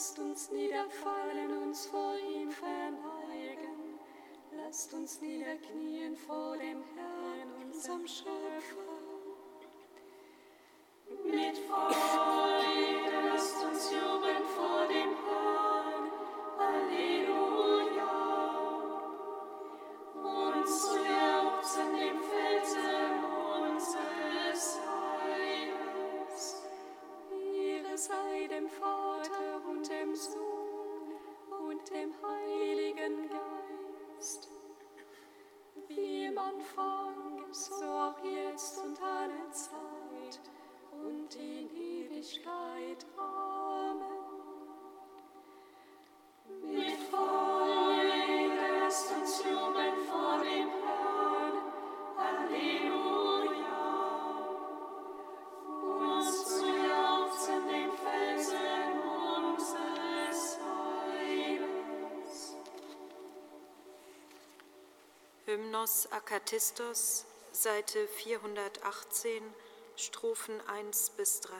Lasst uns niederfallen, uns vor ihm verneigen. Lasst uns niederknien vor dem Herrn, unserem Schöpfer. Nos Akatistos, Seite 418, Strophen 1 bis 3.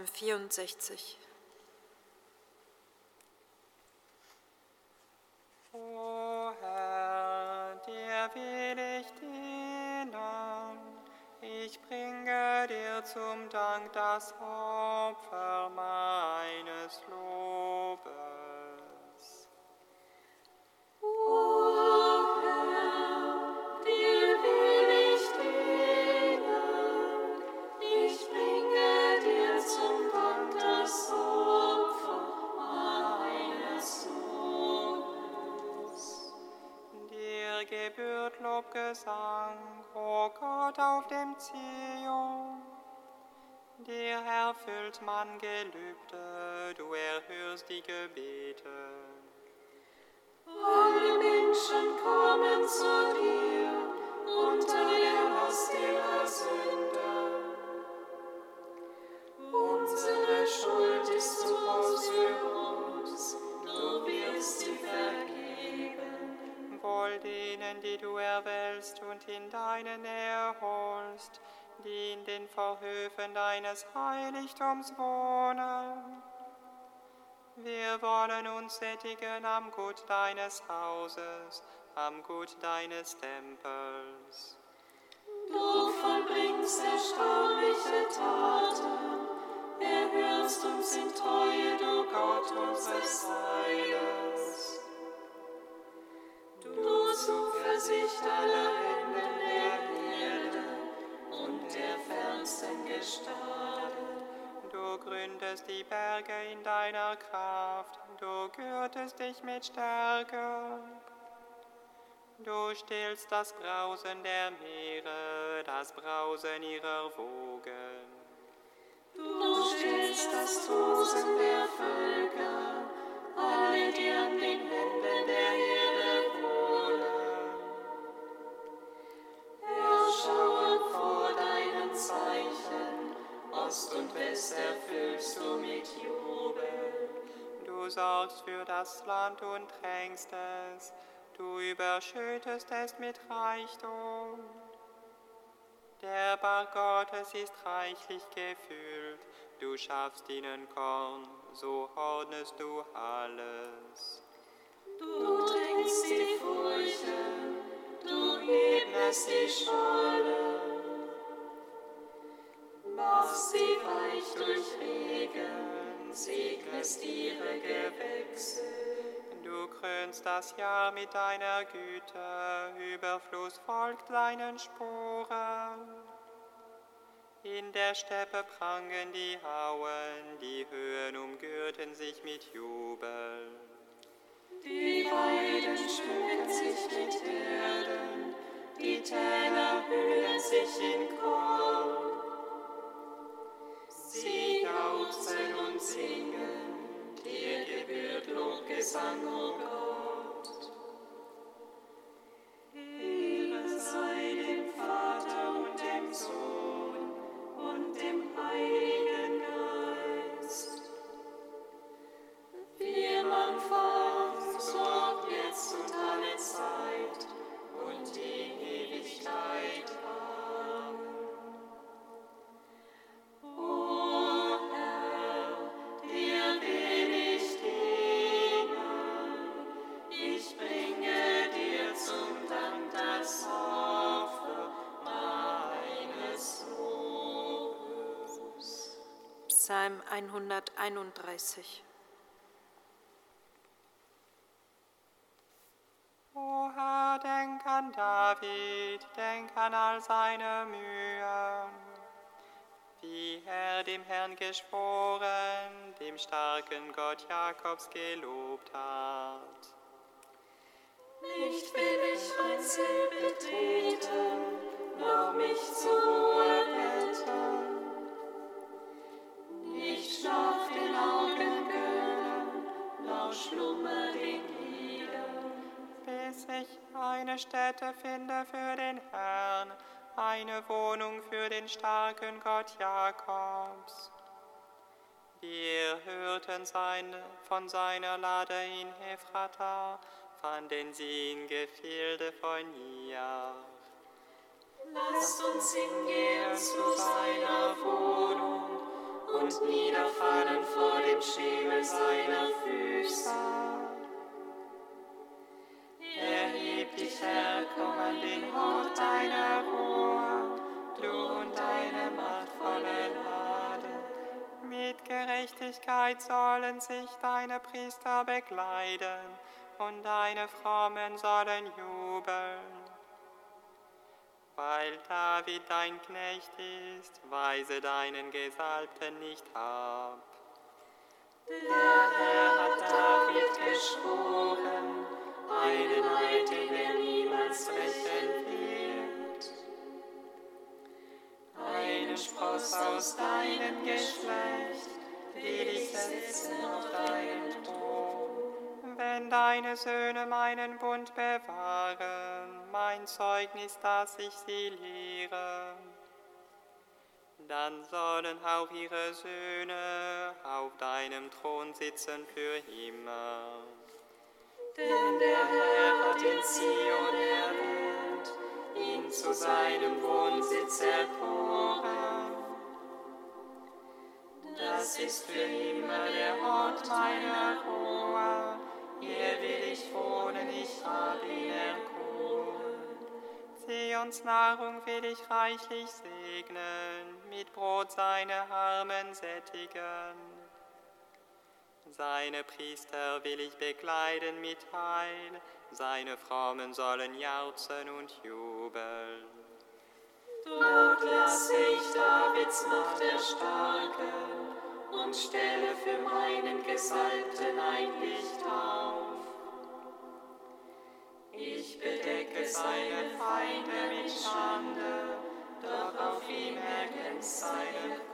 Psalm 64. O Herr, dir will ich dienen. Ich bringe dir zum Dank das Opfer meines Lobes. Lobgesang, o Gott auf dem Zion. Dir erfüllt man Gelübde, du erhörst die Gebete. Alle Menschen kommen zu dir unter der Last ihrer Sünde. Unsere Schuld ist zu groß für uns, du wirst sie vergeben. Wohl denen, die du erwählst und in deine Nähe holst, die in den Vorhöfen deines Heiligtums wohnen. Wir wollen uns sättigen am Gut deines Hauses, am Gut deines Tempels. Du vollbringst erstaunliche Taten, erhörst uns in Treue, du Gott unseres Heiles. Zuversicht aller Enden der Erde und der fernsten Gestade. Du gründest die Berge in deiner Kraft, du gürtest dich mit Stärke. Du stillst das Brausen der Meere, das Brausen ihrer Wogen. Du stillst das Tosen der Völker, alle, die an den Enden der Erde Erschauern vor deinen Zeichen, Ost und West erfüllst du mit Jubel. Du sorgst für das Land und tränkst es. du überschüttest es mit Reichtum. Der Bar Gottes ist reichlich gefüllt, du schaffst ihnen Korn, so ordnest du alles. Du trinkst die Furchen, ebnest die Scholle, machst sie weich durch Regen, segnest ihre Gewächse. Du krönst das Jahr mit deiner Güte, Überfluss folgt deinen Spuren. In der Steppe prangen die Hauen, die Höhen umgürten sich mit Jubel. Die Weiden schmücken sich mit Herden, die Täler hüllen sich in Korn. Sie jauchzen und singen, dir gebührt Lobgesang, o Gott. 131. O Herr, denk an David, denk an all seine Mühen. Wie er dem Herrn geschworen, dem starken Gott Jakobs gelobt hat. Nicht will ich mein Ziel betreten, noch mich zur Ruhe gönnen, noch Schlummer den Gliedern. bis ich eine Stätte finde für den Herrn, eine Wohnung für den starken Gott Jakobs. Wir hörten seine, von seiner Lade in Ephrata, fanden sie in Gefilde von ihr. Lasst uns hingehen zu seiner Wohnung und niederfallen vor dem Schemel seiner Füße. Erheb dich, Herr, komm an den Ort deiner Ruhe, du und deine machtvolle Lade. Mit Gerechtigkeit sollen sich deine Priester bekleiden und deine Frommen sollen jubeln. Weil David dein Knecht ist, weise deinen Gesalbten nicht ab. Der Herr hat David geschworen, einen Eid, den er niemals brechen wird. Einen Spross aus deinem Geschlecht will ich setzen auf deinen Thron. Wenn deine Söhne meinen Bund bewahren, mein Zeugnis, dass ich sie lehre, dann sollen auch ihre Söhne auf deinem Thron sitzen für immer. Denn der Herr hat in Zion erwählt, ihn zu seinem Wohnsitz erkoren. Das ist für immer der Ort meiner Ruhe, hier will ich wohnen, ich habe ihn erkoren. Zions Nahrung will ich reichlich segnen, mit Brot seine Armen sättigen. Seine Priester will ich bekleiden mit Heil, seine Frommen sollen jauchzen und jubeln. Dort lasse ich Davids Macht erstarken und stelle für meinen Gesalbten ein Licht auf. Ich bedecke seine Feinde mit Schande, doch auf ihm erglänzt seine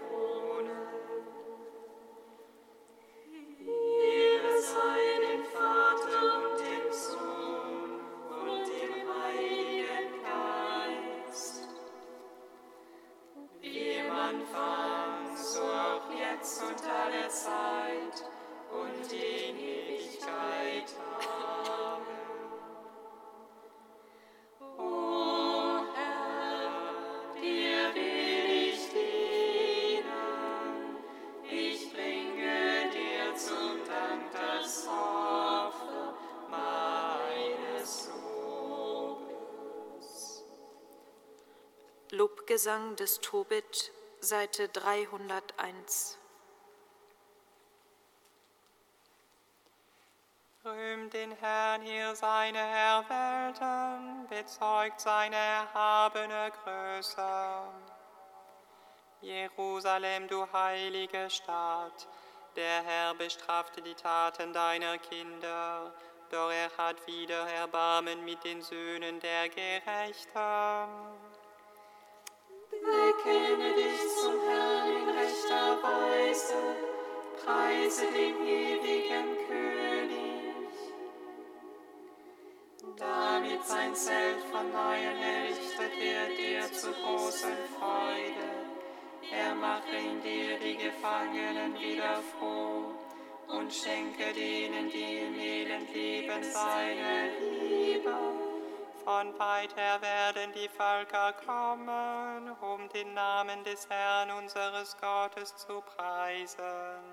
Lobgesang des Tobit, Seite 301. Rühmt den Herrn hier seine Erwählten, bezeugt seine erhabene Größe. Jerusalem, du heilige Stadt, der Herr bestrafte die Taten deiner Kinder, doch er hat wieder Erbarmen mit den Söhnen der Gerechten. Bekenne dich zum Herrn in rechter Weise, preise den ewigen König. Damit sein Zelt von neuem errichtet wird dir zu großen Freude. Er mache in dir die Gefangenen wieder froh und schenke denen, die im Elend leben, seine Liebe. Von weit her werden die Völker kommen, um den Namen des Herrn unseres Gottes zu preisen.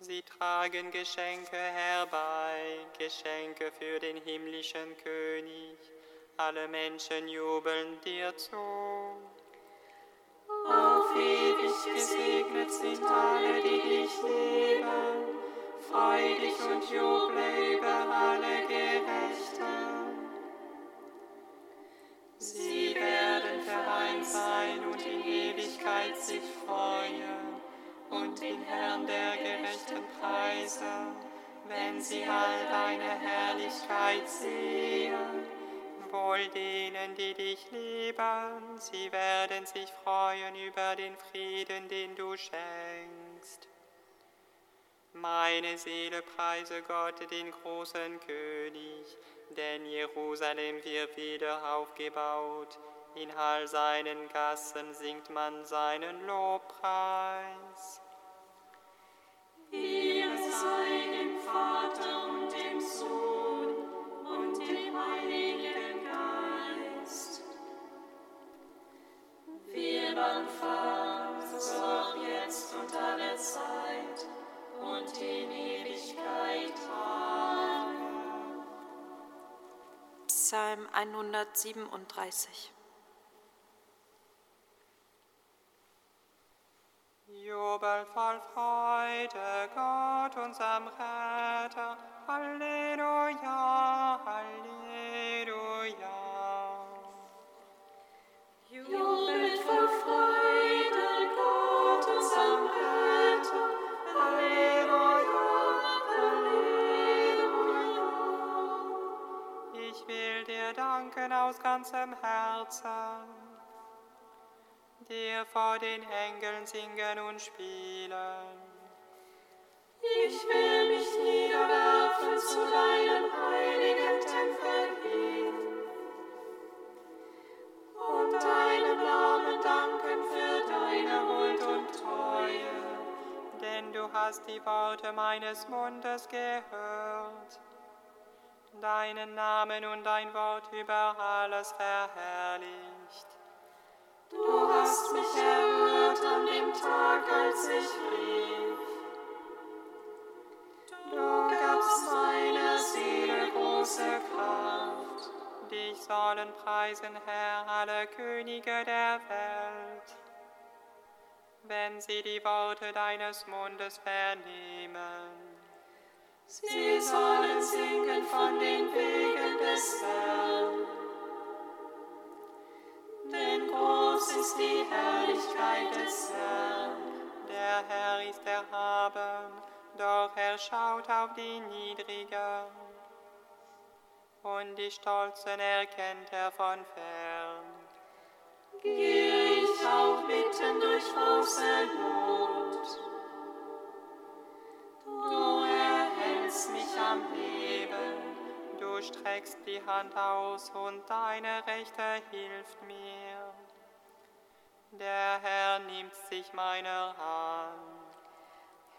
Sie tragen Geschenke herbei, Geschenke für den himmlischen König. Alle Menschen jubeln dir zu. Auf ewig gesegnet sind alle, die dich lieben. Freu dich und juble über alle Gerechten. Ewigkeit sich freuen und den Herrn der Gerechten preisen, wenn sie all deine Herrlichkeit sehen. Wohl denen, die dich lieben, sie werden sich freuen über den Frieden, den du schenkst. Meine Seele preise Gott, den großen König, denn Jerusalem wird wieder aufgebaut. In all seinen Gassen singt man seinen Lobpreis. Ehre sei dem Vater und dem Sohn und dem Heiligen Geist. Wir Anfang, so auch jetzt und alle Zeit und in Ewigkeit. Amen. Psalm 137. Jubel voll Freude, Gott, unserem Retter. Halleluja, Halleluja. Jubelt voll Freude, Gott, unserem Retter. Halleluja, Halleluja. Ich will dir danken aus ganzem Herzen, dir vor den Engeln singen und spielen. Ich will mich niederwerfen zu deinem heiligen Tempel hin und deinem Namen danken für deine Huld und Treue. denn du hast die Worte meines Mundes gehört. Deinen Namen und dein Wort über alles verherrlicht. Du hast mich erhört an dem Tag, als ich rief. Du gabst meiner Seele große Kraft. Dich sollen preisen, Herr, alle Könige der Welt. Wenn sie die Worte deines Mundes vernehmen, Sie sollen singen von den Wegen des Herrn. Denn groß ist die Herrlichkeit des Herrn. der Herr ist erhaben, doch er schaut auf die Niedrigen. Und die Stolzen erkennt er von fern. Gehe ich auch mitten durch große Not. Du erhältst mich am Leben. Du streckst die Hand aus und deine Rechte hilft mir. Der Herr nimmt sich meiner Hand.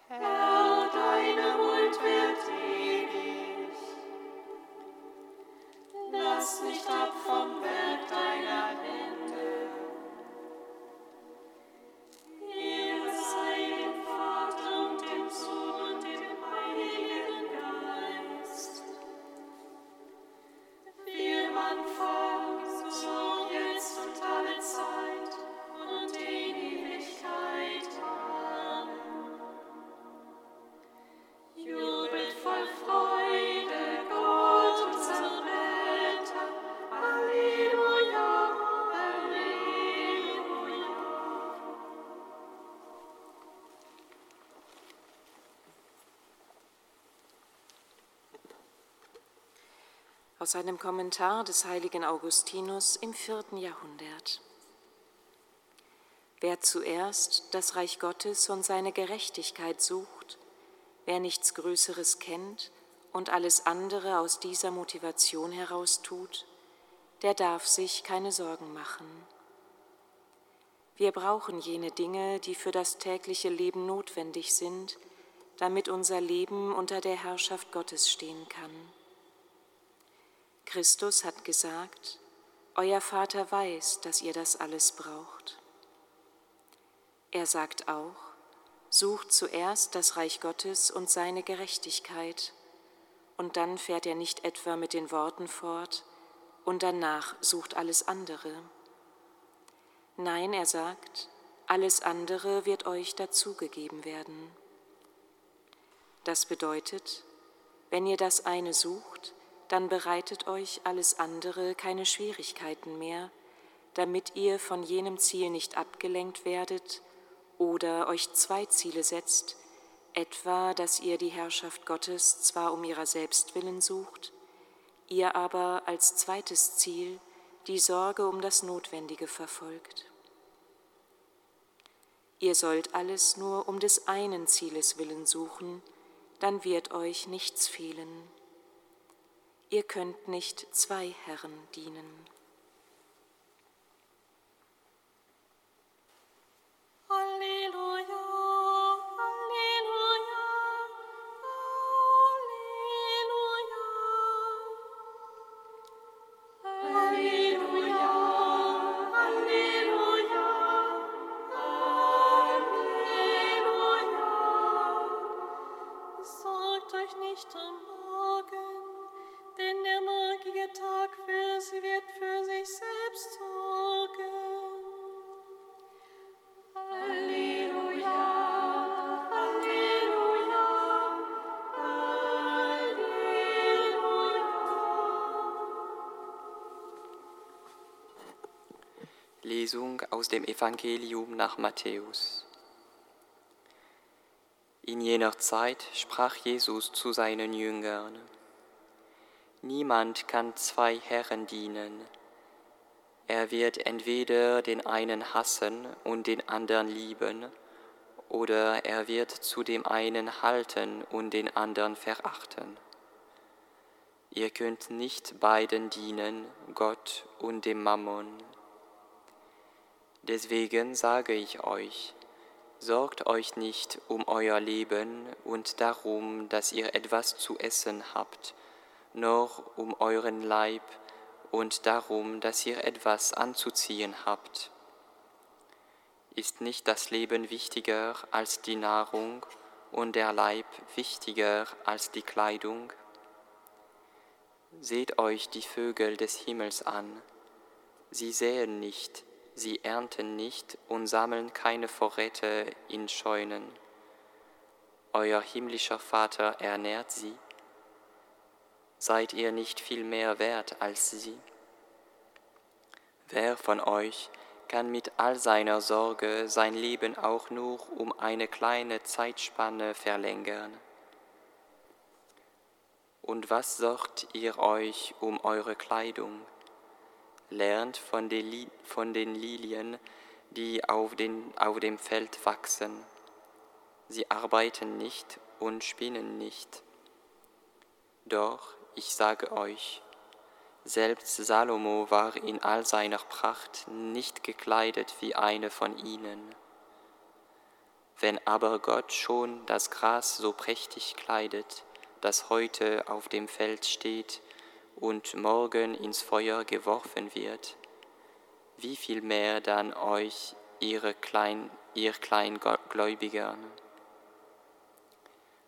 Herr, deine Huld wird ewig. Lass nicht ab vom Werk deiner Hände. Aus einem Kommentar des heiligen Augustinus im vierten Jahrhundert. Wer zuerst das Reich Gottes und seine Gerechtigkeit sucht, wer nichts Größeres kennt und alles andere aus dieser Motivation heraus tut, der darf sich keine Sorgen machen. Wir brauchen jene Dinge, die für das tägliche Leben notwendig sind, damit unser Leben unter der Herrschaft Gottes stehen kann. Christus hat gesagt, Euer Vater weiß, dass ihr das alles braucht. Er sagt auch, sucht zuerst das Reich Gottes und seine Gerechtigkeit, und dann fährt er nicht etwa mit den Worten fort, und danach sucht alles andere. Nein, er sagt, alles andere wird euch dazugegeben werden. Das bedeutet, wenn ihr das eine sucht, dann bereitet euch alles andere keine Schwierigkeiten mehr, damit ihr von jenem Ziel nicht abgelenkt werdet oder euch zwei Ziele setzt, etwa, dass ihr die Herrschaft Gottes zwar um ihrer selbst willen sucht, ihr aber als zweites Ziel die Sorge um das Notwendige verfolgt. Ihr sollt alles nur um des einen Zieles willen suchen, dann wird euch nichts fehlen. Ihr könnt nicht zwei Herren dienen. Halleluja. Lesung aus dem Evangelium nach Matthäus. In jener Zeit sprach Jesus zu seinen Jüngern, Niemand kann zwei Herren dienen. Er wird entweder den einen hassen und den anderen lieben, oder er wird zu dem einen halten und den anderen verachten. Ihr könnt nicht beiden dienen, Gott und dem Mammon. Deswegen sage ich euch, sorgt euch nicht um euer Leben und darum, dass ihr etwas zu essen habt, noch um euren Leib und darum, dass ihr etwas anzuziehen habt. Ist nicht das Leben wichtiger als die Nahrung und der Leib wichtiger als die Kleidung? Seht euch die Vögel des Himmels an. Sie säen nicht, sie ernten nicht und sammeln keine Vorräte in Scheunen. Euer himmlischer Vater ernährt sie. Seid ihr nicht viel mehr wert als sie? Wer von euch kann mit all seiner Sorge sein Leben auch nur um eine kleine Zeitspanne verlängern? Und was sorgt ihr euch um eure Kleidung? Lernt von den, Lilien, die auf, den, auf dem Feld wachsen. Sie arbeiten nicht und spinnen nicht. Doch ich sage euch, selbst Salomo war in all seiner Pracht nicht gekleidet wie eine von ihnen. Wenn aber Gott schon das Gras so prächtig kleidet, das heute auf dem Feld steht und morgen ins Feuer geworfen wird, wie viel mehr dann euch, ihre Klein, ihr Kleingläubiger.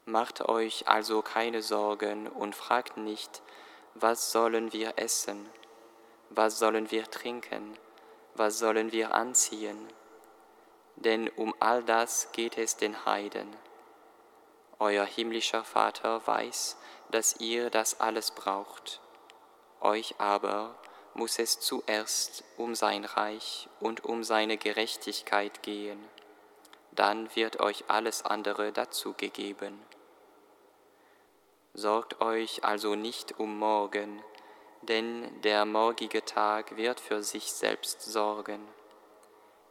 Macht euch also keine Sorgen und fragt nicht, was sollen wir essen, was sollen wir trinken, was sollen wir anziehen, denn um all das geht es den Heiden. Euer himmlischer Vater weiß, dass ihr das alles braucht. Euch aber muss es zuerst um sein Reich und um seine Gerechtigkeit gehen, dann wird euch alles andere dazu gegeben. Sorgt euch also nicht um morgen, denn der morgige Tag wird für sich selbst sorgen.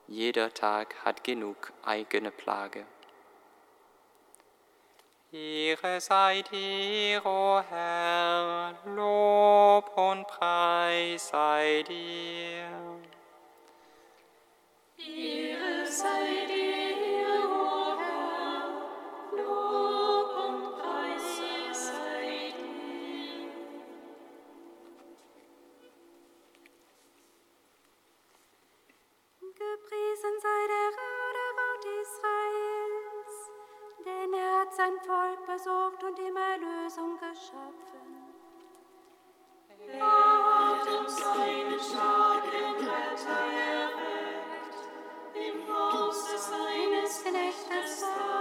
Jeder Tag hat genug eigene Plage. Ihre sei dir, o Herr, Lob und Preis sei dir. Ihre sei dir, o Herr, Lob und Preis sei dir. Gepriesen sei der Radebaut Israels, denn er hat sein Volk versorgt und ihm Erlösung geschaffen. Er hat uns seinen starken Retter erweckt, im Haus seines reines Knechtes Sohn.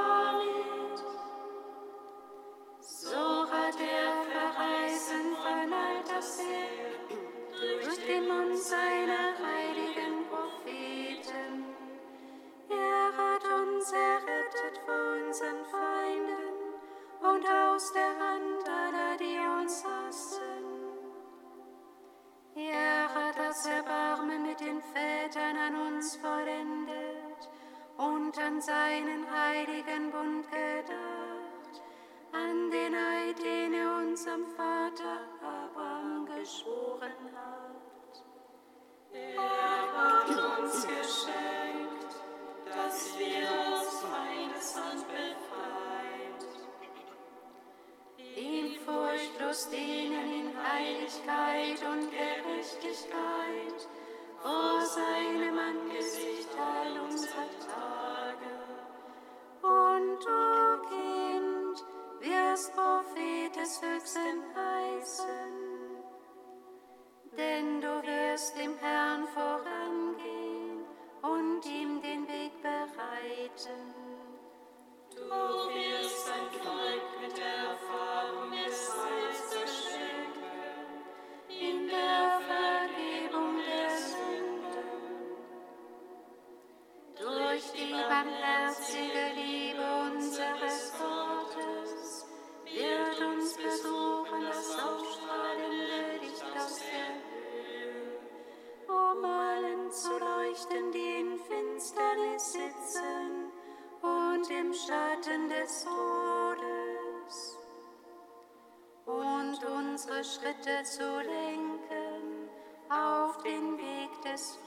Christus denen in Heiligkeit und Gerechtigkeit vor seinem Angesicht all unserer Tage. Und du, Kind, wirst Prophet des Höchsten heißen, denn du wirst dem Herrn this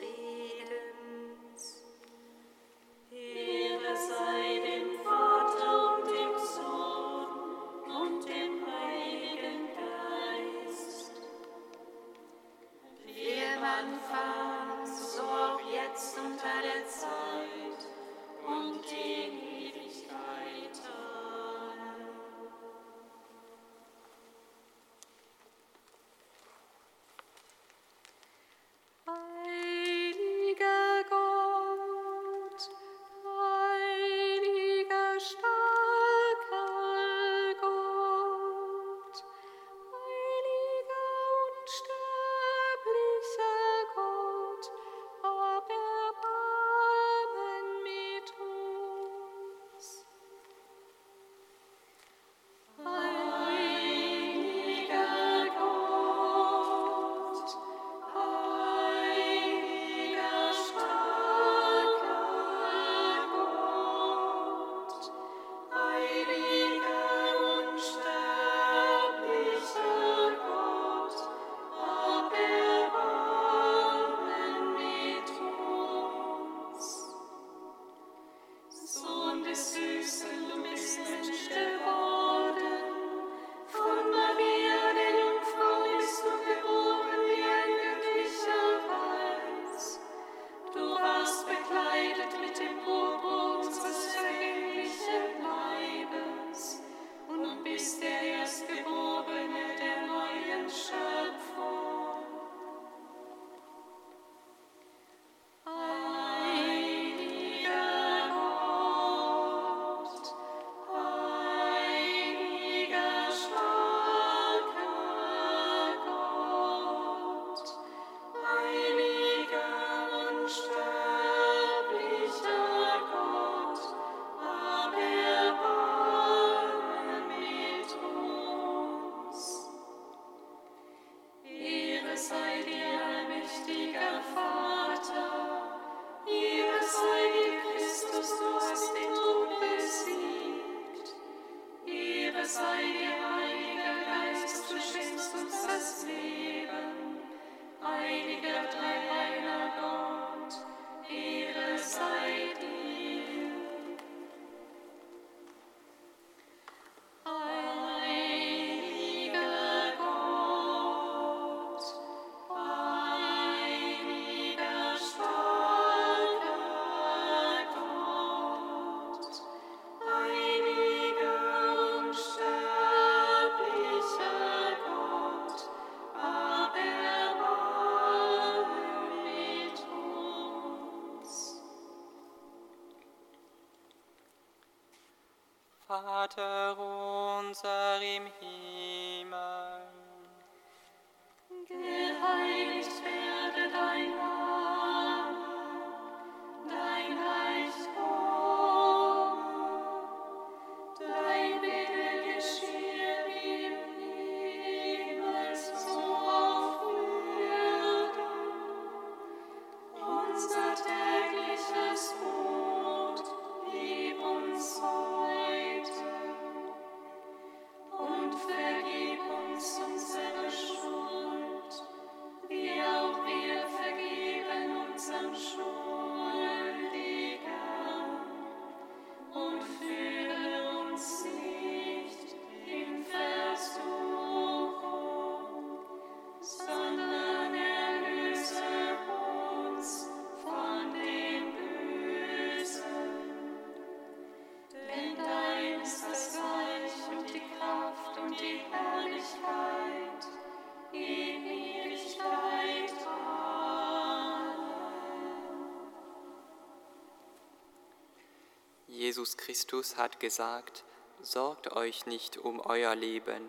Jesus Christus hat gesagt, sorgt euch nicht um euer Leben,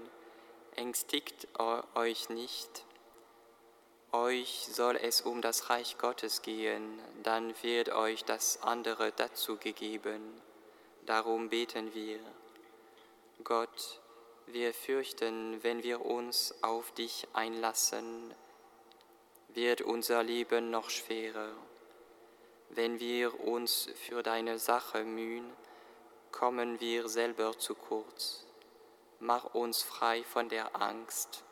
ängstigt eu- euch nicht. Euch soll es um das Reich Gottes gehen, dann wird euch das andere dazu gegeben. Darum beten wir. Gott, wir fürchten, wenn wir uns auf dich einlassen, wird unser Leben noch schwerer. Wenn wir uns für deine Sache mühen, kommen wir selber zu kurz. Mach uns frei von der Angst.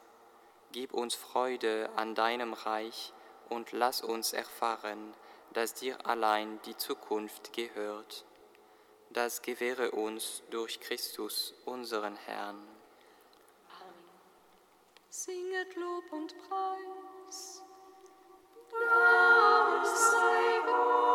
Gib uns Freude an deinem Reich und lass uns erfahren, dass dir allein die Zukunft gehört. Das gewähre uns durch Christus, unseren Herrn. Amen. Singet Lob und Preis. Dank sei Gott.